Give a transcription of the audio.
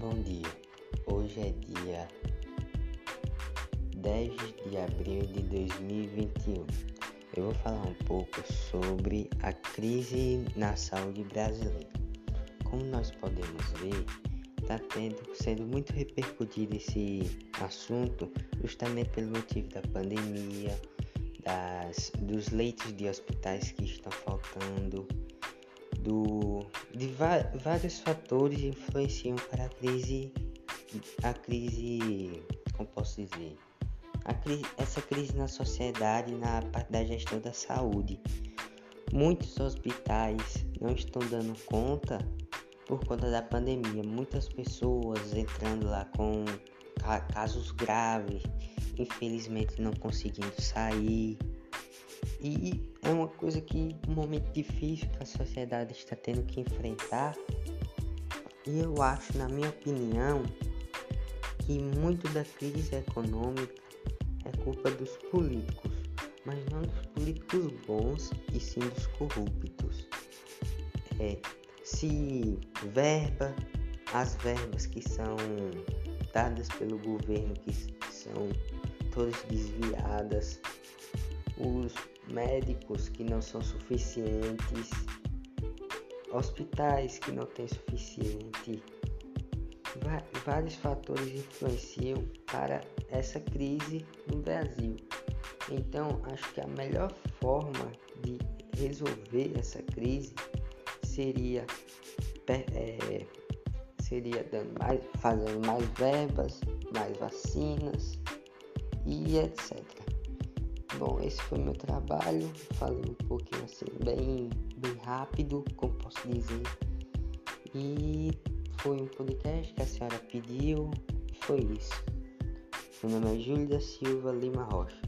Bom dia, hoje é dia 10 de abril de 2021. Eu vou falar um pouco sobre a crise na saúde brasileira. Como nós podemos ver, está sendo muito repercutido esse assunto justamente pelo motivo da pandemia, das, dos leitos de hospitais que estão faltando do, de vários fatores influenciam para a crise, a crise, como posso dizer, essa crise na sociedade, na parte da gestão da saúde. Muitos hospitais não estão dando conta por conta da pandemia. Muitas pessoas entrando lá com casos graves, infelizmente não conseguindo sair. E é uma coisa que um momento difícil que a sociedade está tendo que enfrentar. E eu acho, na minha opinião, que muito da crise econômica é culpa dos políticos, mas não dos políticos bons e sim dos corruptos. É, se verba, as verbas que são dadas pelo governo que são todas desviadas, os médicos que não são suficientes, hospitais que não têm suficiente. Vários fatores influenciam para essa crise no Brasil. Então, acho que a melhor forma de resolver essa crise seria é, seria dando mais, fazendo mais verbas, mais vacinas e etc. Bom, esse foi meu trabalho. Falei um pouquinho assim, bem, bem rápido, como posso dizer. E foi um podcast que a senhora pediu. Foi isso. Meu nome é Júlia da Silva Lima Rocha.